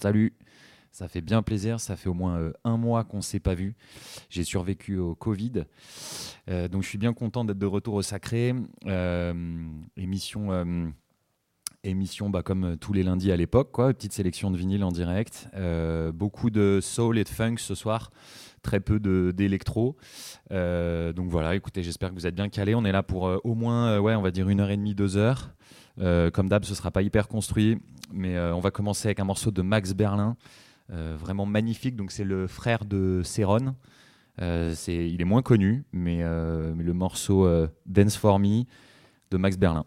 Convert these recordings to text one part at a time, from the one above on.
Salut. Ça fait bien plaisir. Ça fait au moins euh, un mois qu'on ne s'est pas vu. J'ai survécu au Covid. Euh, donc je suis bien content d'être de retour au Sacré. Euh, émission, émission bah, comme tous les lundis à l'époque. Quoi. Petite sélection de vinyle en direct. beaucoup de soul et de funk ce soir. Très peu d'électro. donc voilà, écoutez, j'espère que vous êtes bien calés. On est là pour au moins, ouais, on va dire une heure et demie, deux heures. Comme d'hab, ce sera pas hyper construit, mais on va commencer avec un morceau de Max Berlin. Euh, vraiment magnifique. Donc c'est le frère de Céron. Euh, il est moins connu, euh, mais le morceau Dance for Me de Max Berlin.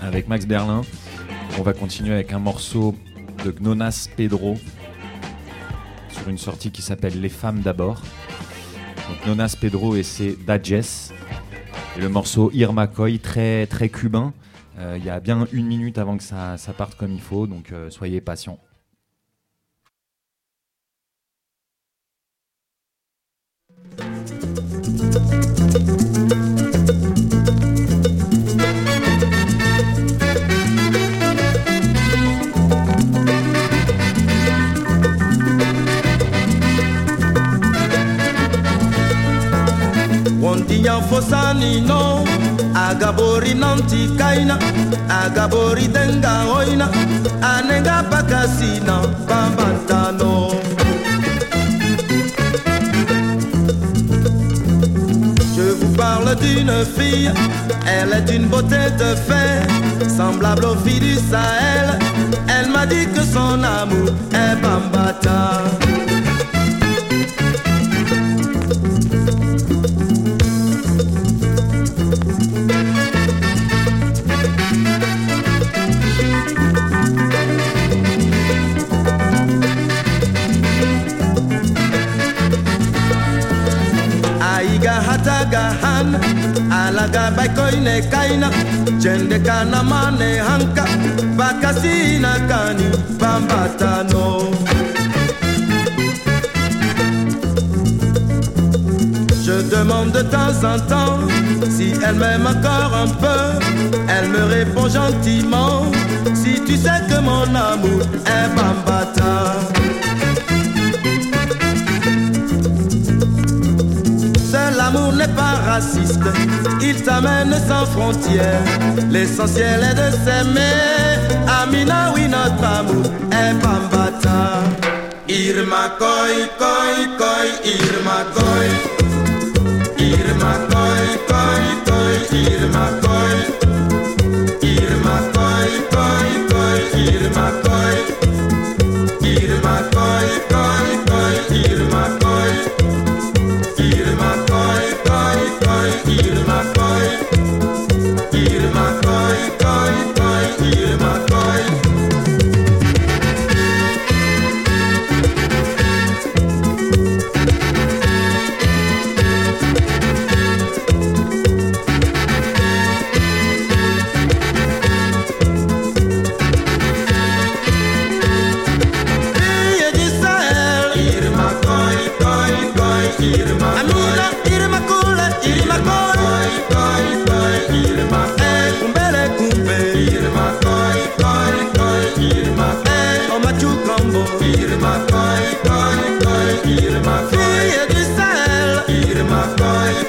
Avec Max Berlin. On va continuer avec un morceau de Gnonas Pedro sur une sortie qui s'appelle Les femmes d'abord. Donc Gnonas Pedro et c'est Dajes. Et le morceau Irma Coy, très, très cubain. Euh, il y a bien une minute avant que ça, ça parte comme il faut, donc euh, soyez patients. Wondinya fosani no. Agabori nanti kaina. Agabori denga oina. Anenga bakasina bambantano Je vous parle d'une fille, elle est une beauté de fer, semblable aux filles du Sahel. Elle m'a dit que son amour est bambata. Je demande de temps en temps si elle m'aime encore un peu. Elle me répond gentiment si tu sais que mon amour est bambata. L'amour n'est pas raciste, il t'amène sans frontières. L'essentiel est de s'aimer. Amina, oui, notre amour est bambata. Irma koi, koi, koi, Irma koi. Irma koi, koi, koi, Irma koi. Irma koi, koi, koi, Irma koi. Irma koi, koi, Irma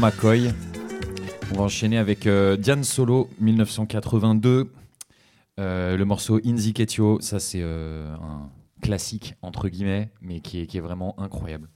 morceau Irma Coy. On va enchaîner avec euh, Diane Solo, 1982. Euh, le morceau Inziketio, ça c'est euh, un classique entre guillemets, mais qui est vraiment incroyable.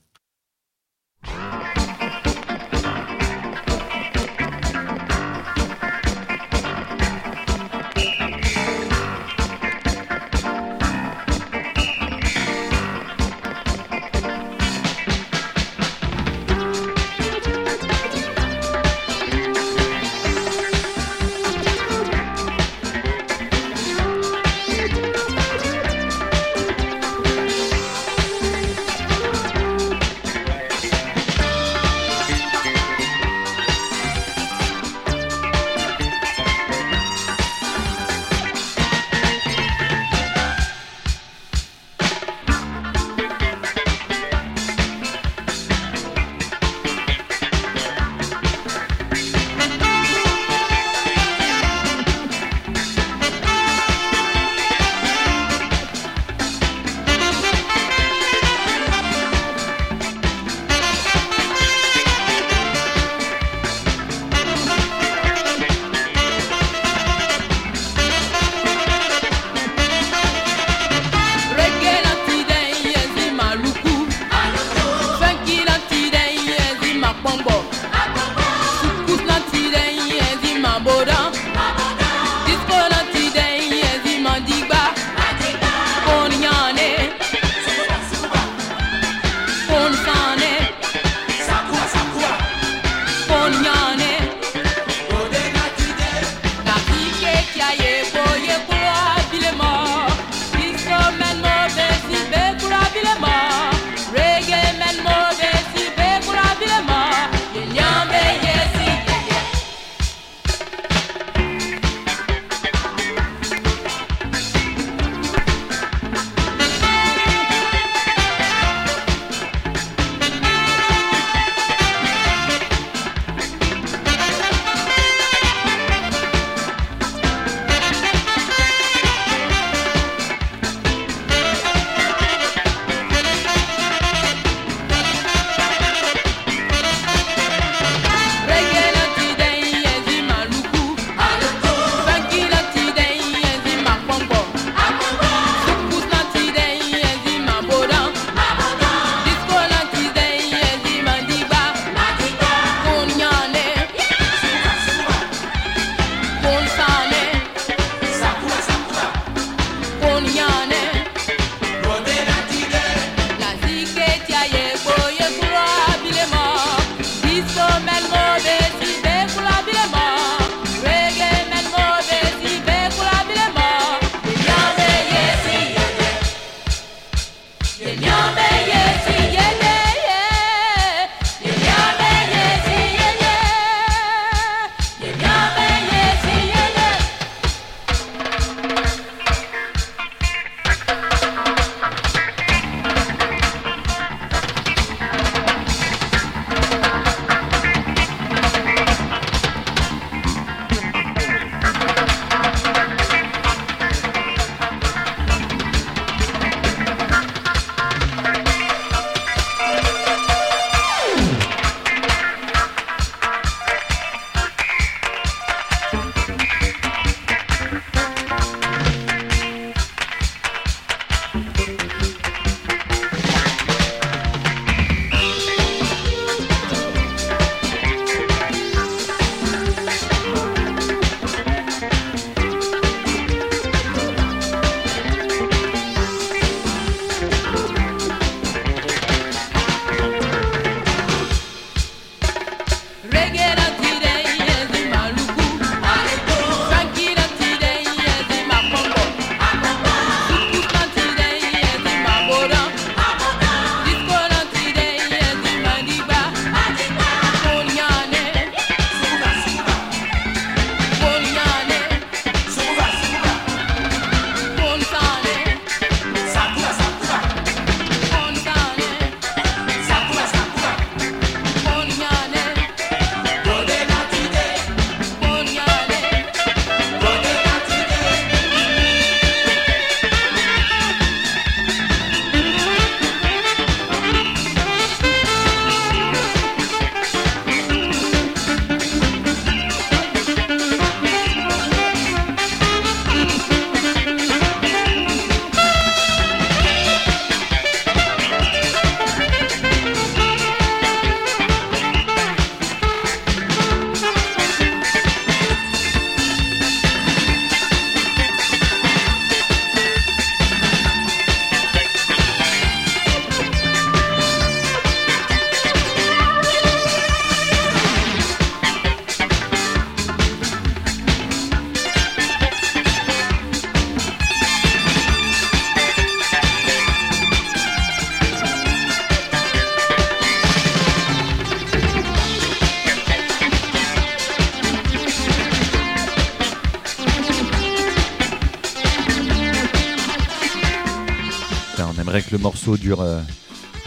J'aimerais que le morceau dure. euh,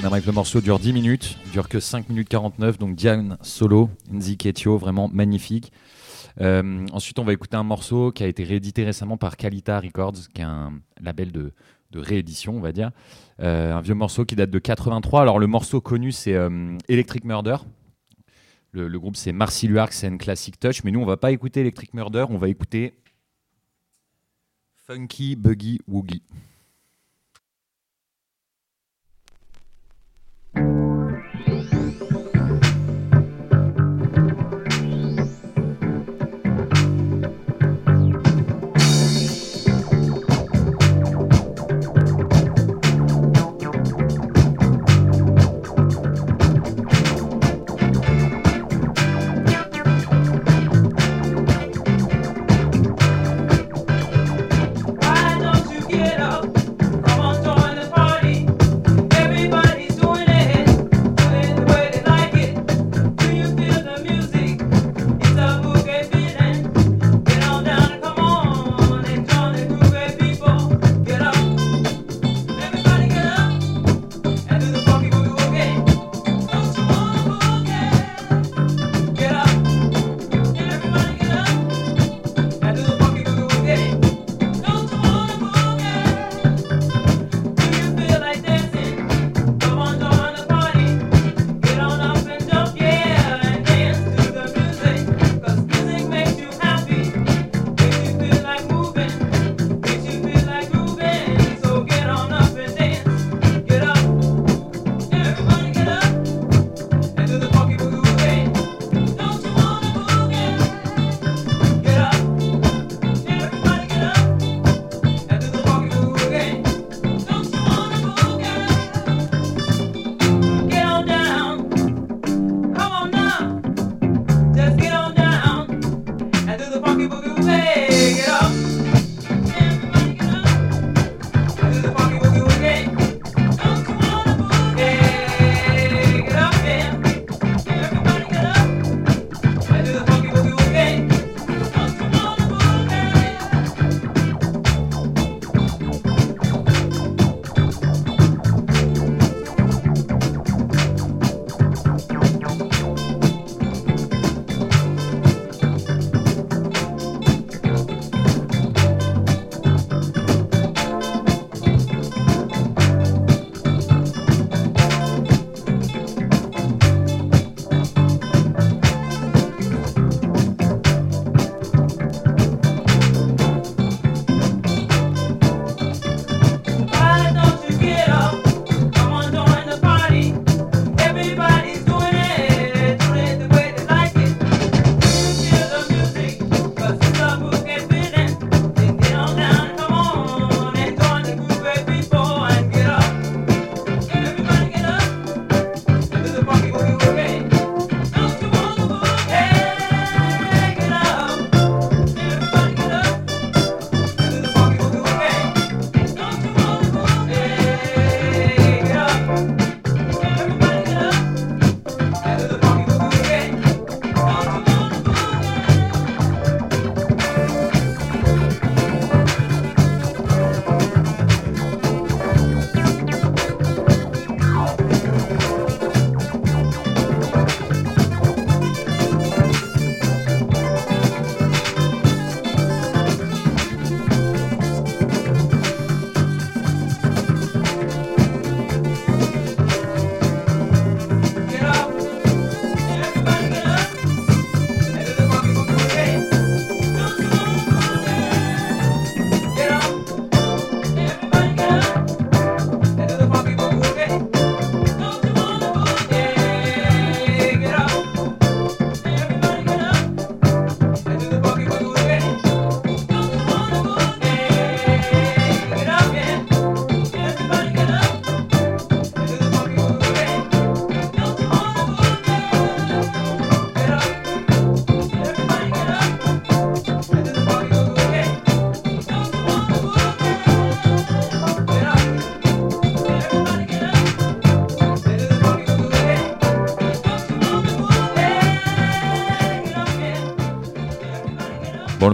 le morceau dure 10 minutes, dure que 5 minutes 49, donc Diane solo, Nzi Ketio, vraiment magnifique. Euh, ensuite, on va écouter un morceau qui a été réédité récemment par Kalita Records, qui est un label de, réédition, on va dire. Euh, un vieux morceau qui date de 83. Alors, le morceau connu, c'est euh, Electric Murder. Le, le groupe, c'est Marcy Luark, c'est une Classic Touch. Mais nous, on va pas écouter Electric Murder, on va écouter Funky Buggy Woogie. thank you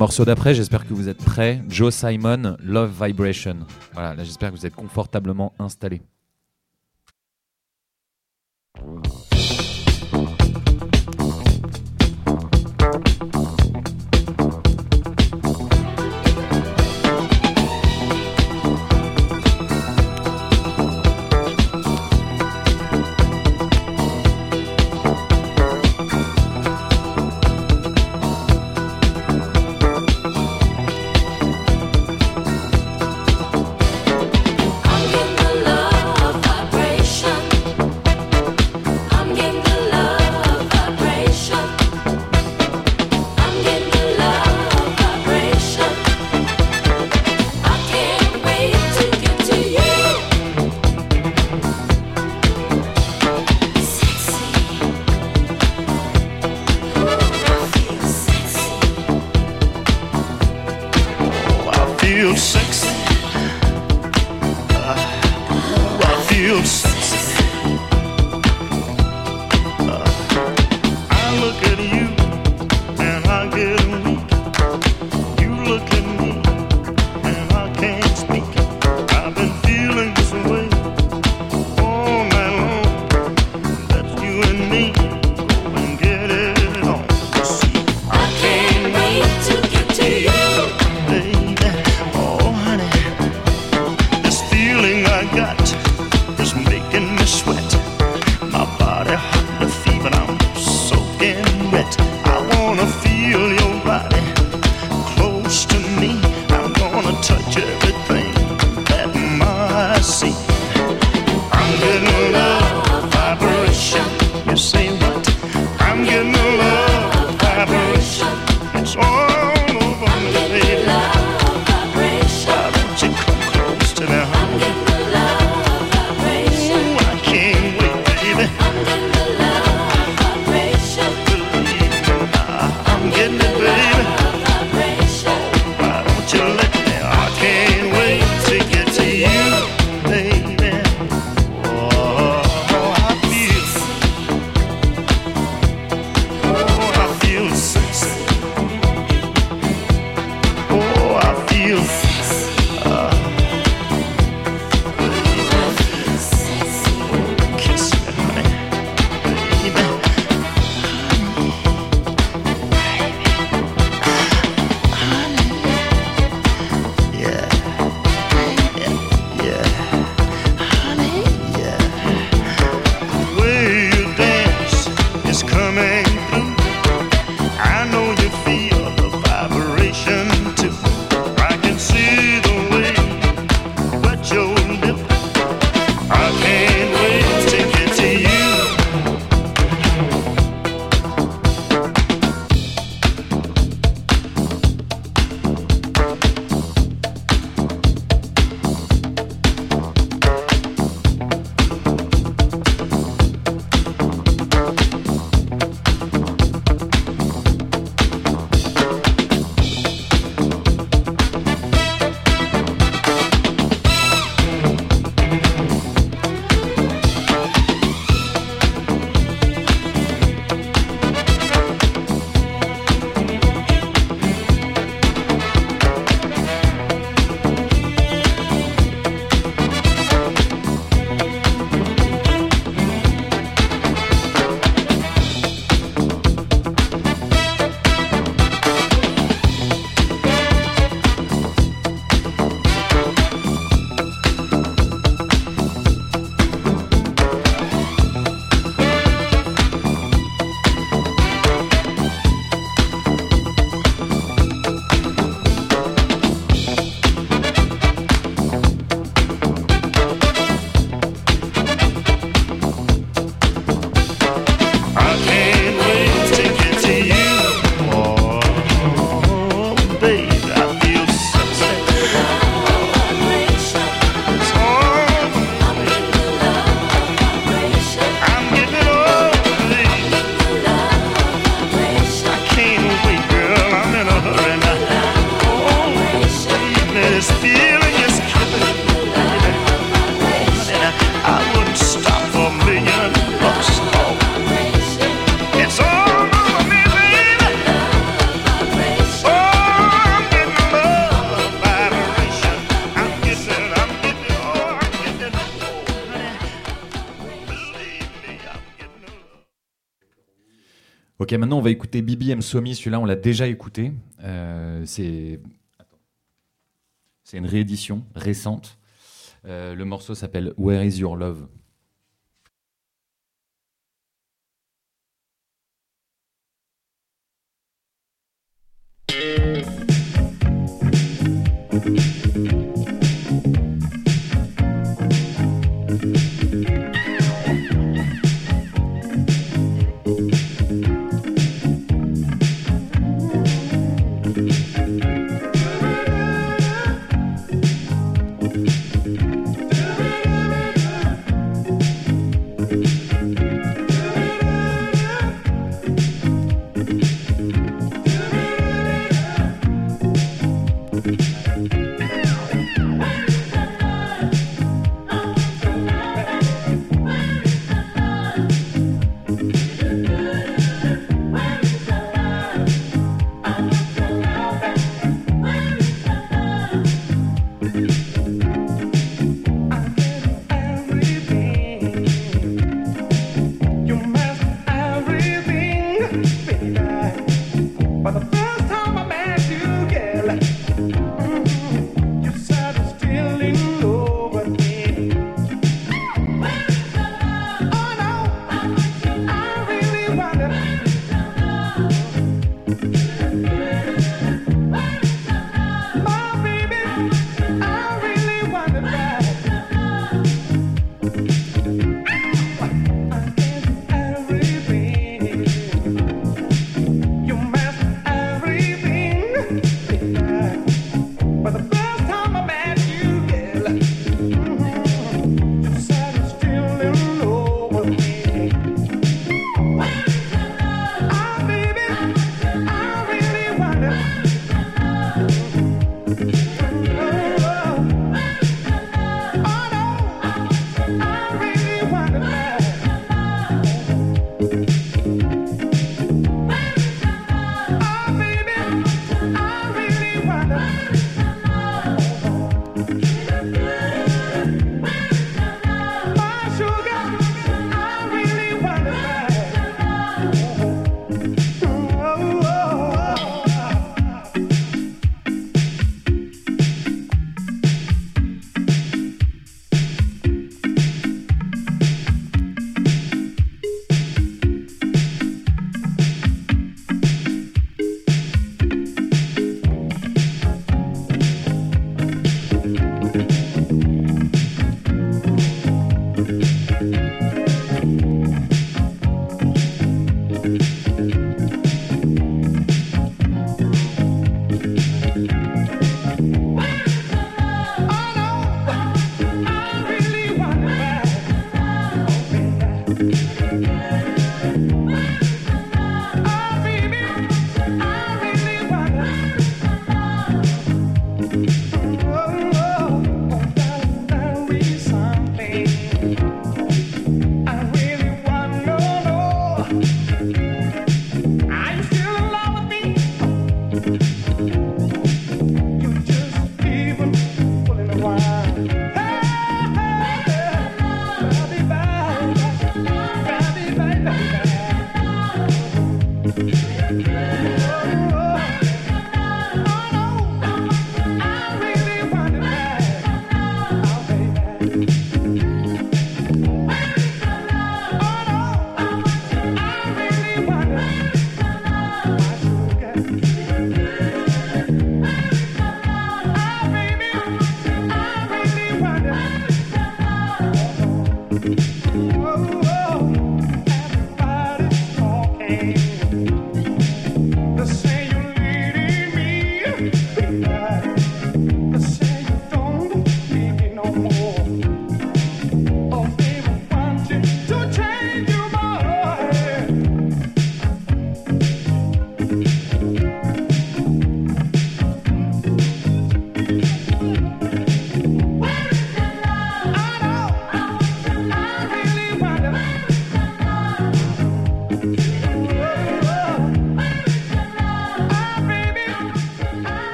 morceau d'après, j'espère que vous êtes prêts. Joe Simon, Love Vibration. Voilà, là j'espère que vous êtes confortablement installé. on va écouter Bibi M. Somi. Celui-là, on l'a déjà écouté. Euh, c'est... une réédition récente. Euh, le morceau s'appelle Where is Your Love?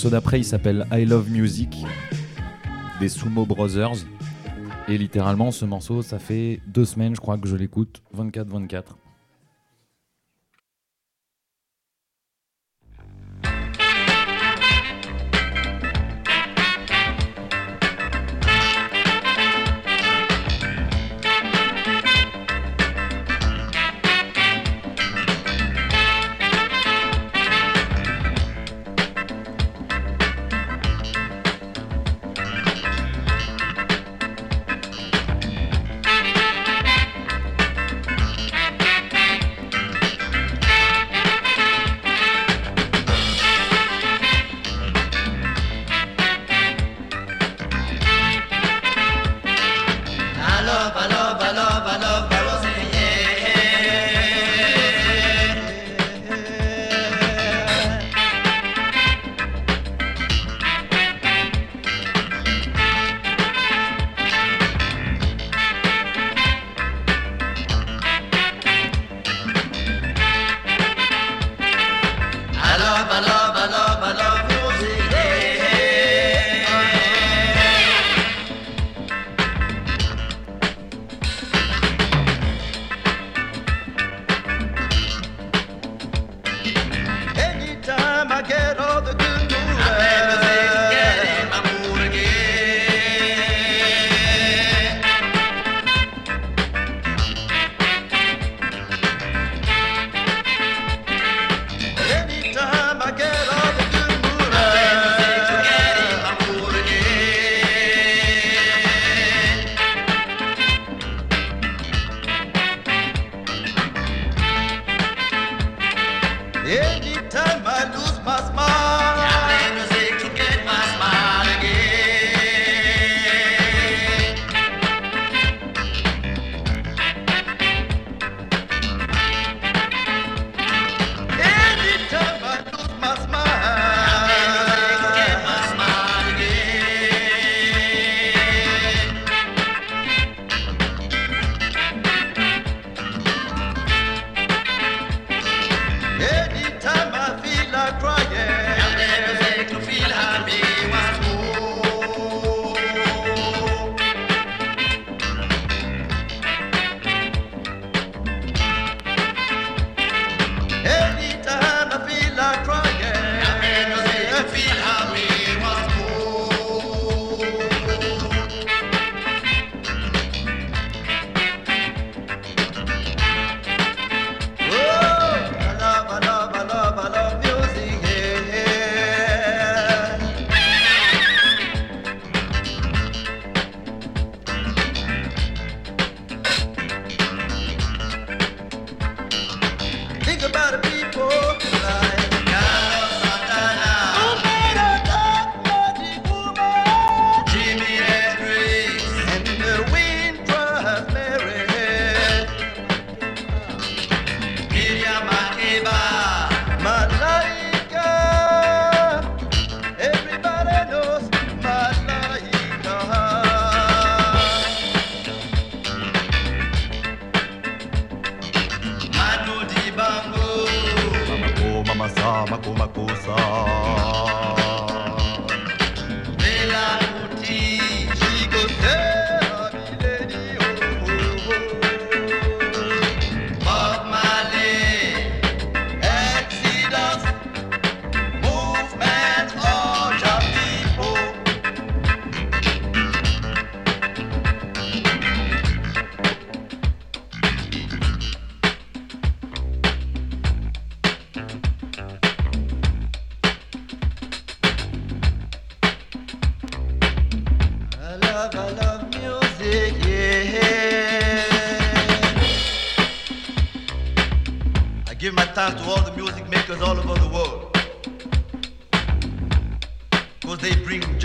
morceau d'après, il s'appelle I Love Music des Sumo Brothers. Et littéralement, ce morceau, ça fait deux semaines, je crois, que je l'écoute, 24-24.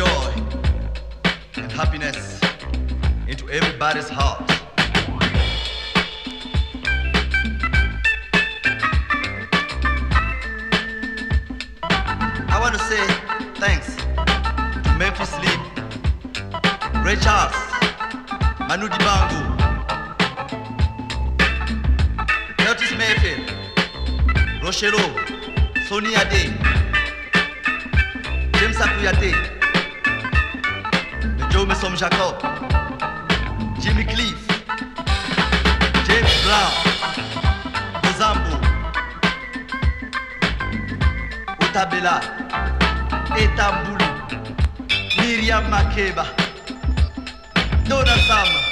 joy and happiness into everybody's heart. I want to say thanks to Memphis Lee, Ray Charles, Manu Dibango, Curtis Mayfield, Rochero, Sonia Day, James Akuyate. nous, sommes Jacob, Jimmy Cliff, James Brown, Bozambo, Otabela, Etamboulou, Miriam Makeba, Donna Sam.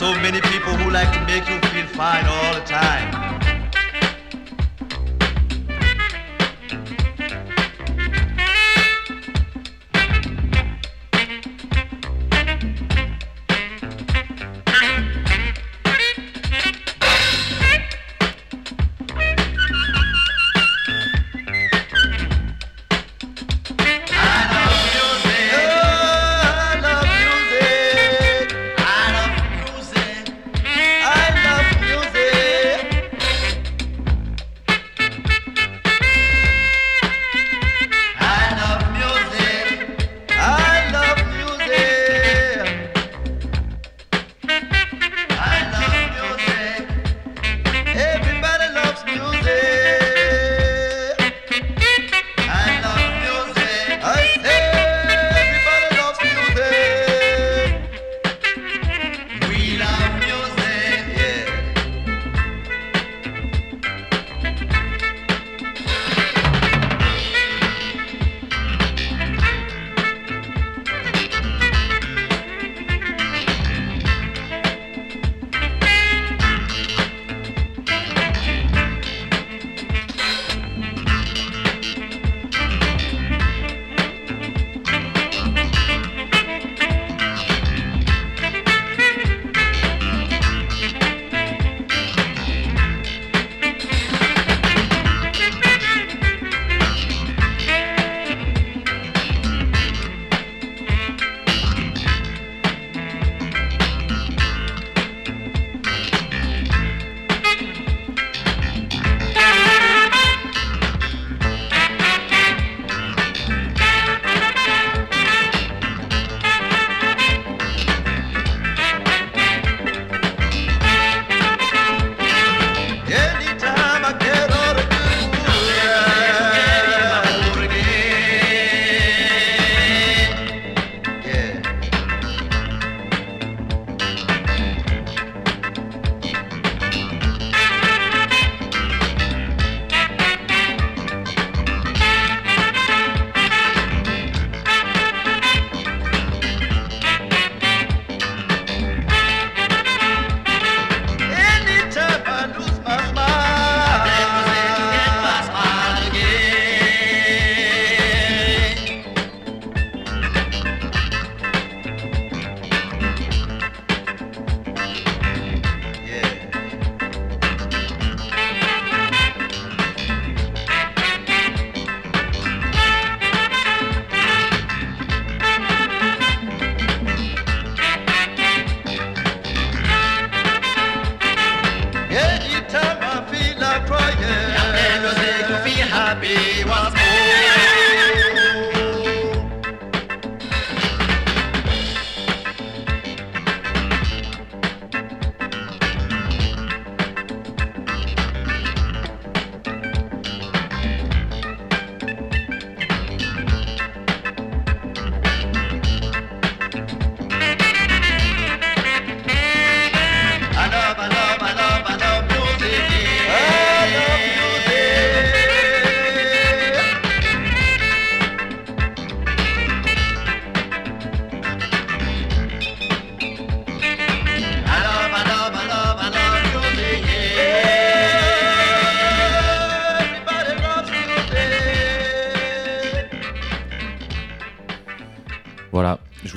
So many people who like to make you feel fine all the time.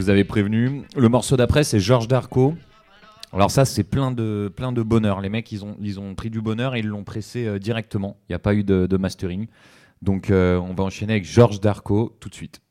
Vous avais prévenu. Le morceau d'après, c'est Georges Darco. Alors ça, c'est plein de, plein de bonheur. Les mecs, ils ont, pris du bonheur et ils l'ont pressé euh, directement. Il n'y a pas eu de, mastering. Donc euh, on va enchaîner avec Georges Darco tout de suite.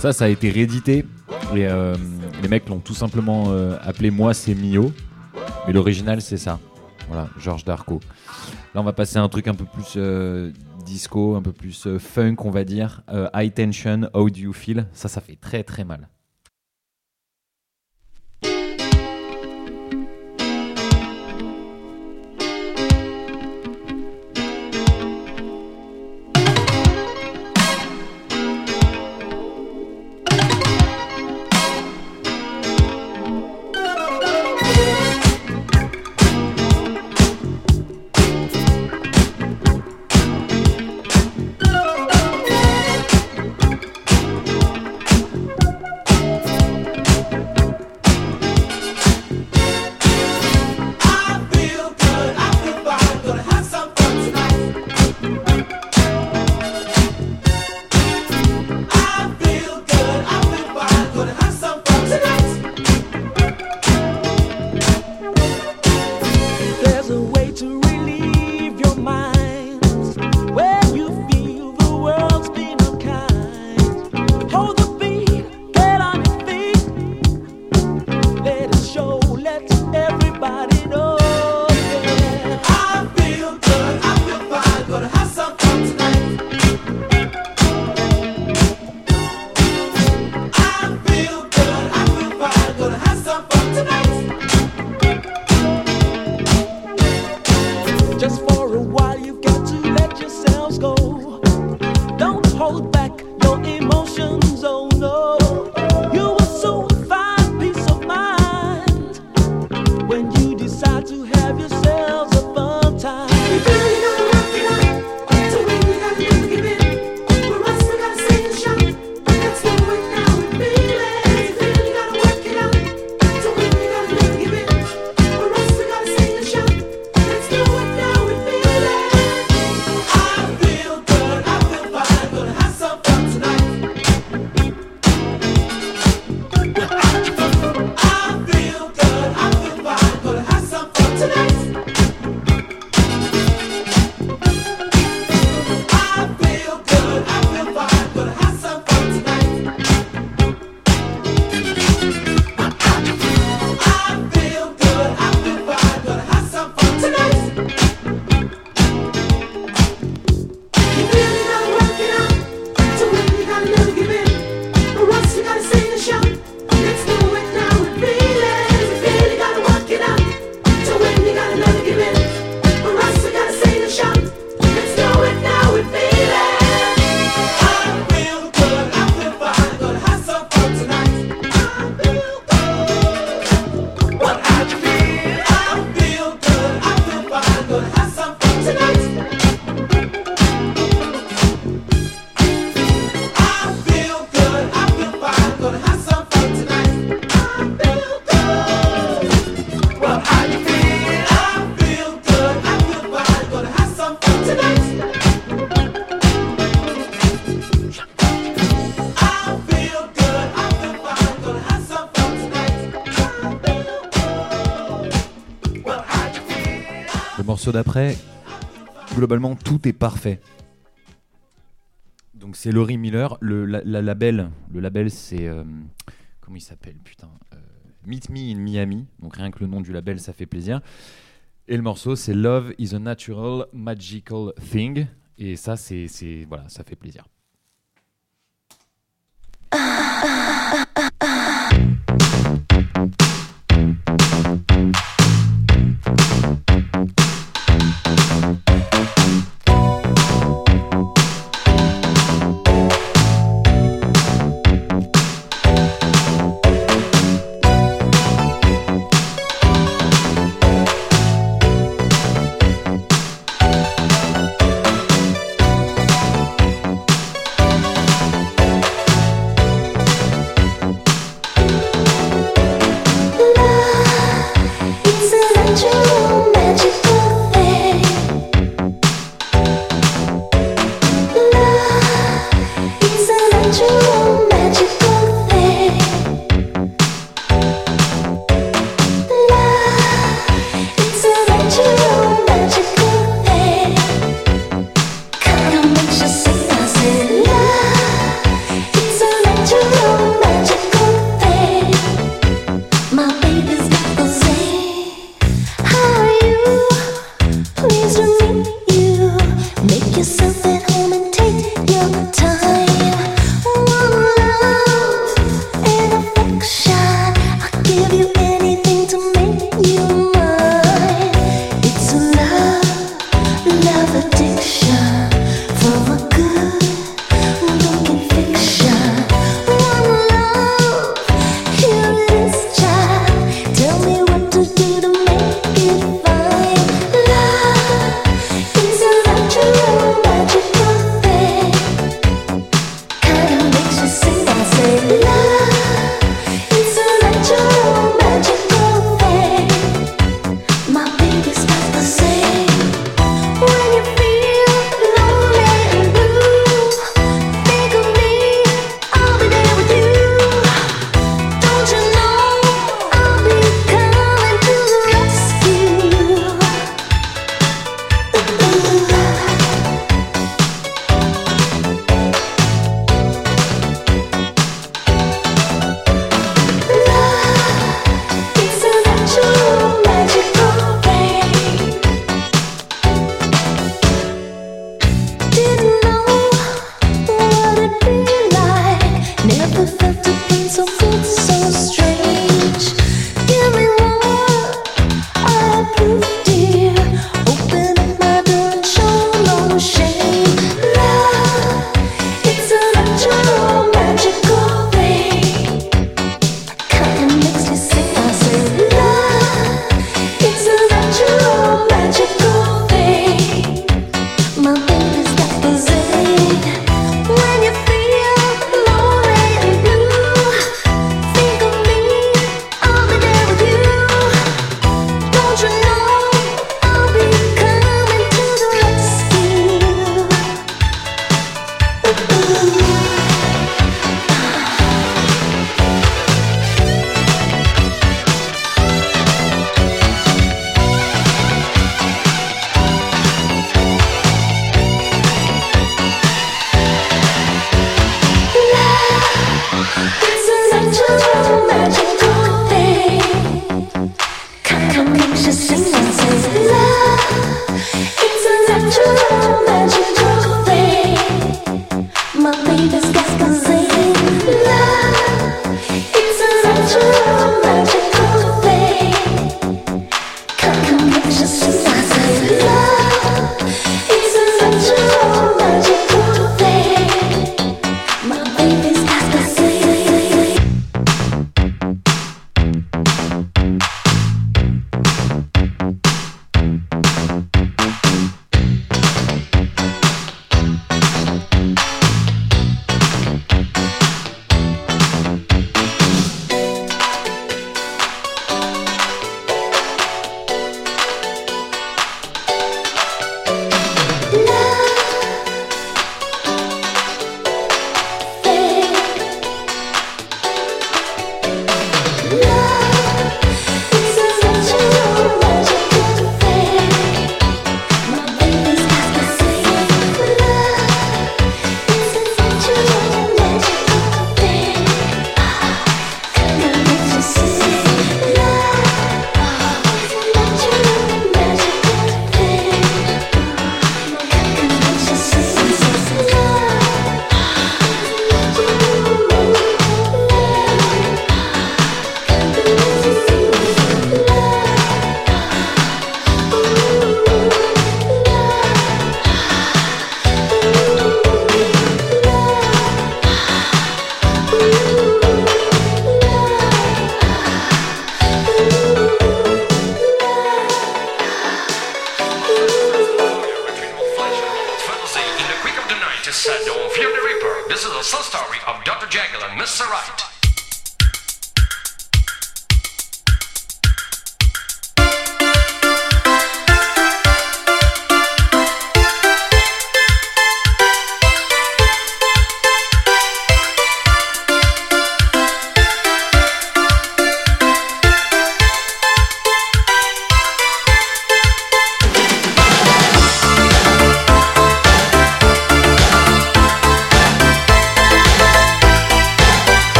Ça, ça a été réédité. Euh, les mecs l'ont tout simplement euh, appelé Moi, c'est Mio. Mais l'original, c'est ça. Voilà, Georges Darko. Là, on va passer à un truc un peu plus euh, disco, un peu plus funk, on va dire. High Tension, How Do You Feel? Ça, ça fait très très mal. d'après, globalement, tout est parfait. Donc c'est Laurie Miller, le label, le label c'est euh, comment il s'appelle putain, euh, Meet Me in Miami. Donc rien que le nom du label, ça fait plaisir. Et le morceau c'est Love is a Natural Magical Thing. Et ça c'est voilà, ça fait plaisir.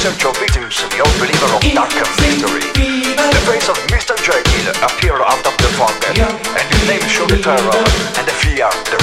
potential victims the old believer of dark victory. The face of Mr. Jekyll appeared out of the fog, and his name showed the terror and the fear, the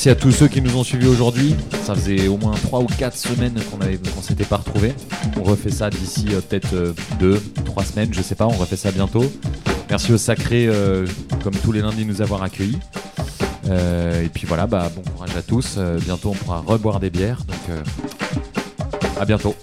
Merci à tous ceux qui nous ont suivis aujourd'hui. Ça faisait au moins 3 ou 4 semaines qu'on qu'on s'était pas retrouvés. On refait ça d'ici euh, peut-être 2, 3 semaines, je sais pas, on refait ça bientôt. Merci au Sacré, euh, comme tous les lundis, de nous avoir accueillis. Euh, et puis voilà, bah, bon courage à tous. Euh, bientôt, on pourra reboire des bières. Donc, euh, à bientôt.